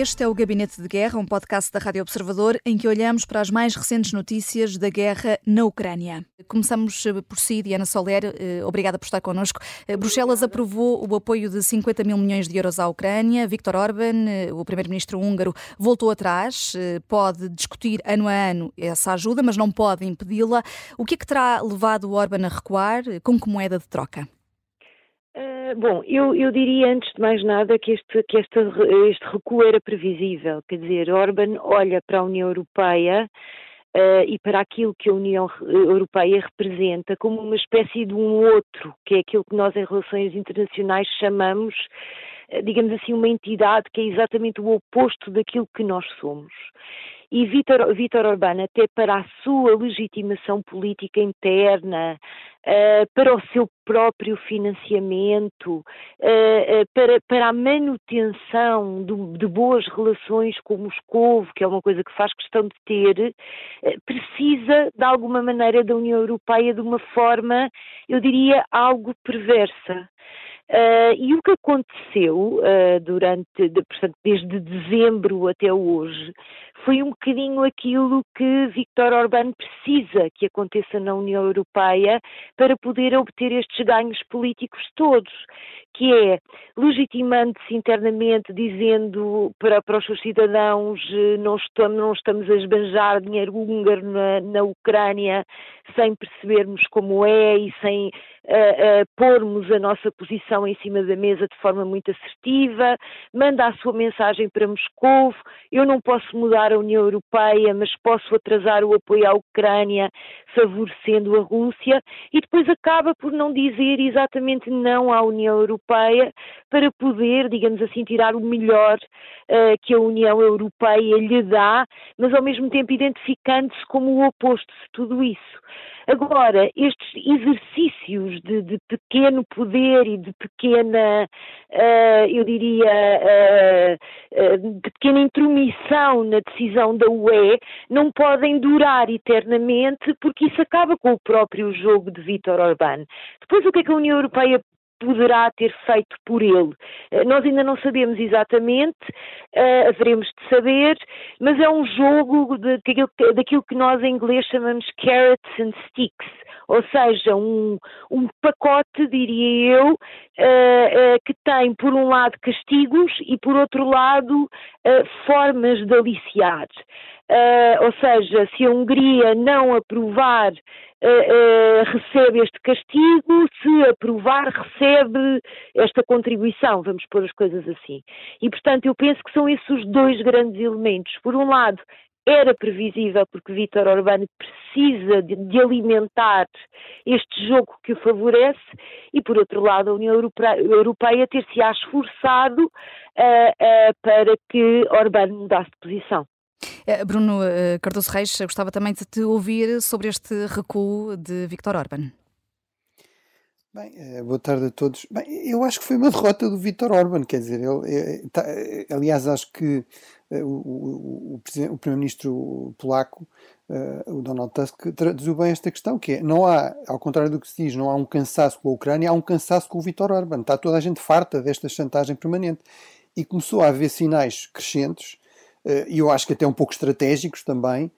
Este é o Gabinete de Guerra, um podcast da Rádio Observador em que olhamos para as mais recentes notícias da guerra na Ucrânia. Começamos eh, por si, Diana Soler, eh, obrigada por estar connosco. Eh, Bruxelas aprovou o apoio de 50 mil milhões de euros à Ucrânia. Viktor Orban, o primeiro-ministro húngaro, voltou atrás. Pode discutir ano a ano essa ajuda, mas não pode impedi-la. O que é que terá levado Orban a recuar? Com que moeda de troca? Uh, bom, eu, eu, diria antes de mais nada que, este, que este, este recuo era previsível. Quer dizer, Orban olha para a União Europeia uh, e para aquilo que a União Europeia representa como uma espécie de um outro, que é aquilo que nós em relações internacionais chamamos, digamos assim, uma entidade que é exatamente o oposto daquilo que nós somos e Vítor, Vítor Orbán, até para a sua legitimação política interna, uh, para o seu próprio financiamento, uh, uh, para, para a manutenção de, boas relações com Moscou, que é uma coisa que faz questão de ter, precisa, de alguma maneira, da União Europeia de uma forma, eu diria, algo perversa. Uh, e o que aconteceu uh, durante, de, portanto, desde dezembro até hoje, foi um bocadinho aquilo que Viktor Orbán precisa que aconteça na União Europeia para poder obter estes ganhos políticos todos, que é legitimando-se internamente, dizendo para, para os seus cidadãos eh, não estamos, não estamos a esbanjar dinheiro húngaro na, na Ucrânia sem percebermos como é e sem uh, uh, pormos a nossa posição em cima da mesa de forma muito assertiva, manda a sua mensagem para Moscou, eu não posso mudar a União Europeia, mas posso atrasar o apoio à Ucrânia, favorecendo a Rússia, e depois acaba por não dizer exatamente não à União Europeia para poder, digamos assim, tirar o melhor uh, que a União Europeia lhe dá, mas ao mesmo tempo identificando-se como o oposto de tudo isso. Agora, estes exercícios de, de pequeno poder e de pequena, uh, eu diria, uh, uh, de pequena intromissão na decisão da UE não podem durar eternamente porque isso acaba com o próprio jogo de Vítor Orbán. Depois, o que é que a União Europeia poderá ter feito por ele. Eh, nós ainda não sabemos exatamente, uh, haveremos de saber, mas é um jogo de, de, daquilo que nós em inglês chamamos carrots and sticks, ou seja, um, um pacote, diria eu, uh, que tem por um lado castigos e por outro lado formas de aliciar. ou seja, se a Hungria não aprovar Uh, uh, recebe este castigo, se aprovar, recebe esta contribuição, vamos pôr as coisas assim. E, portanto, eu penso que são esses os dois grandes elementos. Por um lado, era previsível porque Vítor Orbán precisa de, de, alimentar este jogo que o favorece e, por outro lado, a União Europeia ter-se-á esforçado uh, para que Orbán mudasse de posição. Eh, Bruno Cardoso Reis, gostava também de te ouvir sobre este recuo de Viktor Orban. Bem, boa tarde a todos. Bem, eu acho que foi uma derrota do Viktor Orban, quer dizer, ele, tá, aliás, acho que o, o, o, o primeiro-ministro polaco, o Donald Tusk, traduziu bem esta questão, que é, não há, ao contrário do que se diz, não há um cansaço com a Ucrânia, há um cansaço com o Viktor Orban. Está toda a gente farta desta chantagem permanente. E começou a haver sinais crescentes eh, e eu acho que até um pouco estratégicos também, eh,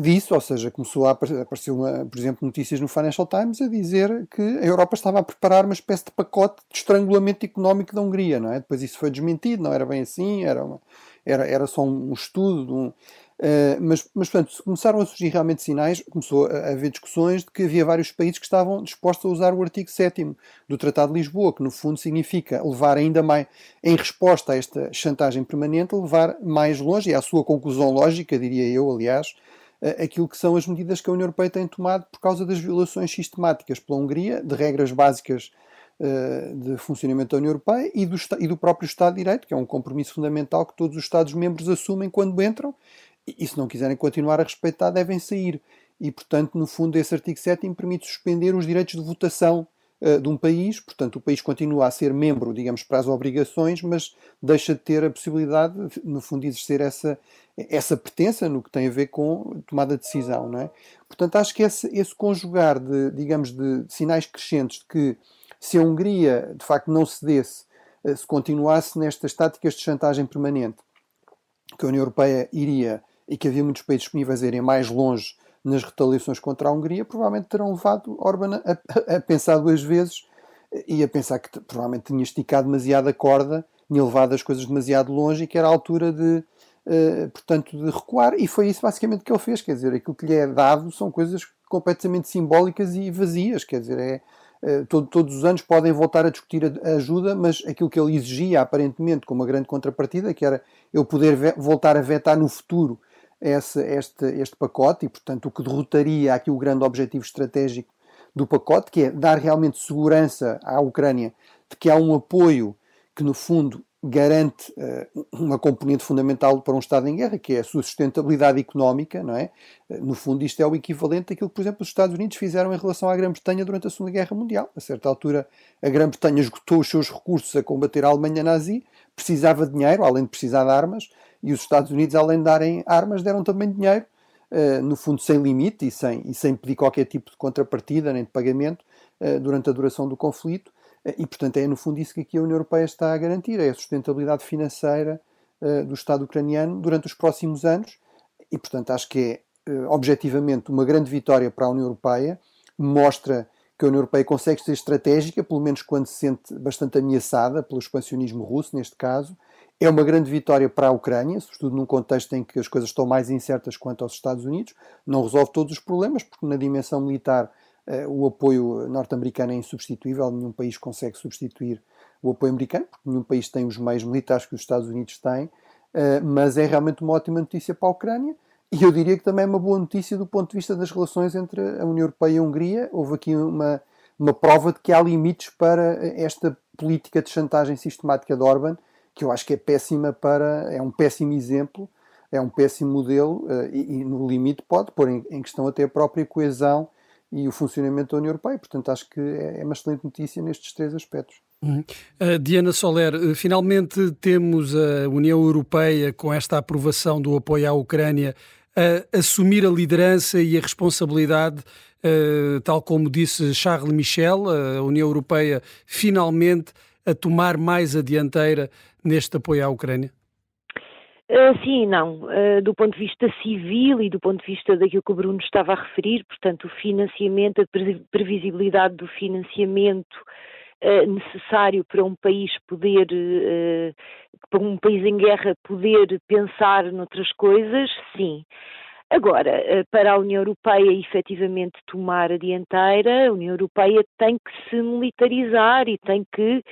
disso, ou seja, começou a aparecer, uma, por exemplo, notícias no Financial Times a dizer que a Europa estava a preparar uma espécie de pacote de estrangulamento económico da Hungria, não é? Depois isso foi desmentido, não era bem assim, era, uma, era, era só um estudo, um, Uh, mas, mas, portanto, começaram a surgir realmente sinais, começou a, haver discussões de que havia vários países que estavam dispostos a usar o artigo 7 do Tratado de Lisboa, que no fundo significa levar ainda mais, em resposta a esta chantagem permanente, levar mais longe, e à sua conclusão lógica, diria eu, aliás, aquilo que são as medidas que a União Europeia tem tomado por causa das violações sistemáticas pela Hungria de regras básicas uh, de funcionamento da União Europeia e do, e do próprio Estado de Direito, que é um compromisso fundamental que todos os Estados-membros assumem quando entram e se não quiserem continuar a respeitar, devem sair. E, portanto, no fundo, esse artigo 7 permite suspender os direitos de votação uh, de um país. Portanto, o país continua a ser membro, digamos, para as obrigações, mas deixa de ter a possibilidade, no fundo, de exercer essa, essa pertença no que tem a ver com tomada de decisão. Não é? Portanto, acho que esse, esse conjugar de, digamos, de sinais crescentes de que se a Hungria, de facto, não cedesse, uh, se continuasse nestas táticas de chantagem permanente, que a União Europeia iria e que havia muitos países disponíveis a irem mais longe nas retaliações contra a Hungria, provavelmente terão levado Orban a, a, a pensar duas vezes e a pensar que provavelmente tinha esticado demasiado a corda, tinha levado as coisas demasiado longe e que era a altura de, uh, portanto, de recuar. E foi isso basicamente que ele fez. Quer dizer, aquilo que lhe é dado são coisas completamente simbólicas e vazias. Quer dizer, é, uh, todo, todos os anos podem voltar a discutir a, a, ajuda, mas aquilo que ele exigia, aparentemente, com uma grande contrapartida, que era eu poder voltar a vetar no futuro esse, este, este pacote e, portanto, o que derrotaria aqui o grande objetivo estratégico do pacote, que é dar realmente segurança à Ucrânia de que há um apoio que, no fundo, garante uh, uma componente fundamental para um Estado em guerra, que é a sua sustentabilidade económica, não é? Uh, no fundo, isto é o equivalente àquilo que, por exemplo, os Estados Unidos fizeram em relação à Grã-Bretanha durante a Segunda Guerra Mundial. A certa altura, a Grã-Bretanha esgotou os seus recursos a combater a Alemanha nazi, precisava de dinheiro, além de precisar de armas, e os Estados Unidos, além de darem armas, deram também dinheiro, uh, no fundo sem limite e sem, e sem pedir qualquer tipo de contrapartida nem de pagamento uh, durante a duração do conflito. Uh, e, portanto, é no fundo isso que aqui a União Europeia está a garantir, é a sustentabilidade financeira do Estado ucraniano durante os próximos anos. E, portanto, acho que é objetivamente uma grande vitória para a União Europeia, mostra que a União Europeia consegue ser estratégica, pelo menos quando se sente bastante ameaçada pelo expansionismo russo, neste caso, é uma grande vitória para a Ucrânia, sobretudo num contexto em que as coisas estão mais incertas quanto aos Estados Unidos. Não resolve todos os problemas, porque na dimensão militar eh, o apoio norte-americano é insubstituível, nenhum país consegue substituir o apoio americano, porque nenhum país tem os meios militares que os Estados Unidos têm, eh, mas é realmente uma ótima notícia para a Ucrânia. E eu diria que também é uma boa notícia do ponto de vista das relações entre a União Europeia e a Hungria. Houve aqui uma, uma prova de que há limites para esta política de chantagem sistemática de Orban, que eu acho que é péssima para. é um péssimo exemplo, é um péssimo modelo uh, e, e, no limite pode pôr em, em, questão até a própria coesão e o funcionamento da União Europeia. Portanto, acho que é, é uma excelente notícia nestes três aspectos. Uhum. Uh, Diana Soler, uh, finalmente temos a União Europeia com esta aprovação do apoio à Ucrânia a assumir a liderança e a responsabilidade, uh, tal como disse Charles Michel, a União Europeia finalmente a tomar mais a dianteira neste apoio à Ucrânia? Uh, sim e não. Uh, do ponto de vista civil e do ponto de vista daquilo que o Bruno estava a referir, portanto, o financiamento, a previsibilidade do financiamento uh, necessário para um país poder, para um país em guerra poder pensar noutras coisas, sim. Agora, para a União Europeia efetivamente tomar a dianteira, a União Europeia tem que se militarizar e tem que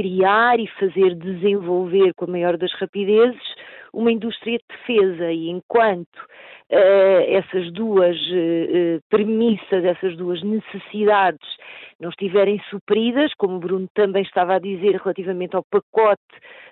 criar e fazer desenvolver com a maior das rapidezes uma indústria de defesa. E enquanto uh, essas duas uh, premissas, essas duas necessidades não estiverem supridas, como o Bruno também estava a dizer relativamente ao pacote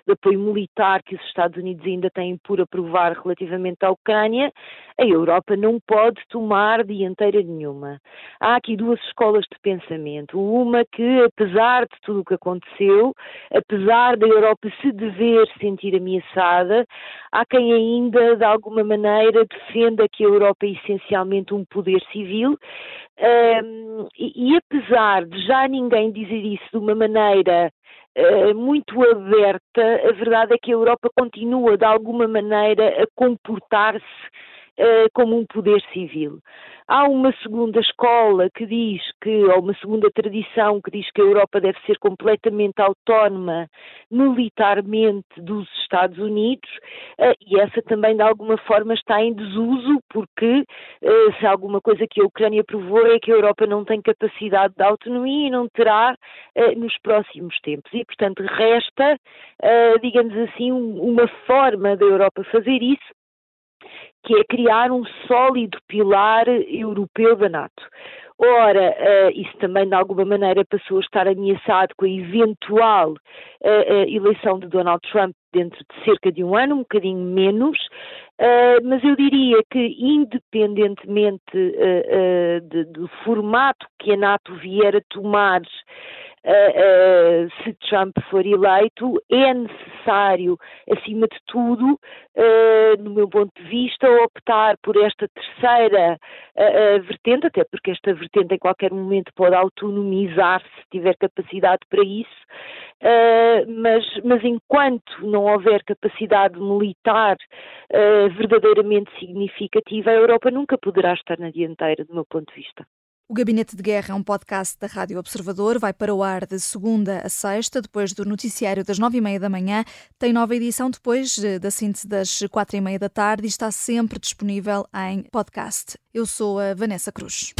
de apoio militar que os Estados Unidos ainda têm por aprovar relativamente à Ucrânia, a Europa não pode tomar dianteira nenhuma. Há aqui duas escolas de pensamento. Uma que, apesar de tudo o que aconteceu, apesar da Europa se dever sentir ameaçada, há quem ainda, de alguma maneira, defenda que a Europa é essencialmente um poder civil um, e, e, apesar de já ninguém dizer isso de uma maneira uh, muito aberta, a verdade é que a Europa continua de alguma maneira a comportar-se como um poder civil. Há uma segunda escola que diz que, ou uma segunda tradição que diz que a Europa deve ser completamente autónoma militarmente dos Estados Unidos, eh, e essa também de alguma forma está em desuso, porque eh, se alguma coisa que a Ucrânia provou é que a Europa não tem capacidade de autonomia e não terá eh, nos próximos tempos. E, portanto, resta, digamos assim, uma forma da Europa fazer isso que é criar um sólido pilar europeu da NATO. Ora, uh, isso também de alguma maneira passou a estar ameaçado com a eventual uh, uh, eleição de Donald Trump dentro de cerca de um ano, um bocadinho menos, mas eu diria que, independentemente de, do formato que a NATO vier a tomar se Trump for eleito, é necessário, acima de tudo, uh, no meu ponto de vista, optar por esta terceira vertente, até porque esta vertente em qualquer momento pode autonomizar se tiver capacidade para isso, mas, mas enquanto não houver capacidade militar verdadeiramente significativa, a Europa nunca poderá estar na dianteira, do meu ponto de vista. O Gabinete de Guerra é um podcast da Rádio Observador. Vai para o ar de segunda a sexta, depois do noticiário das nove e meia da manhã. Tem nova edição depois eh, da síntese das quatro e meia da tarde e está sempre disponível em podcast. Eu sou a Vanessa Cruz.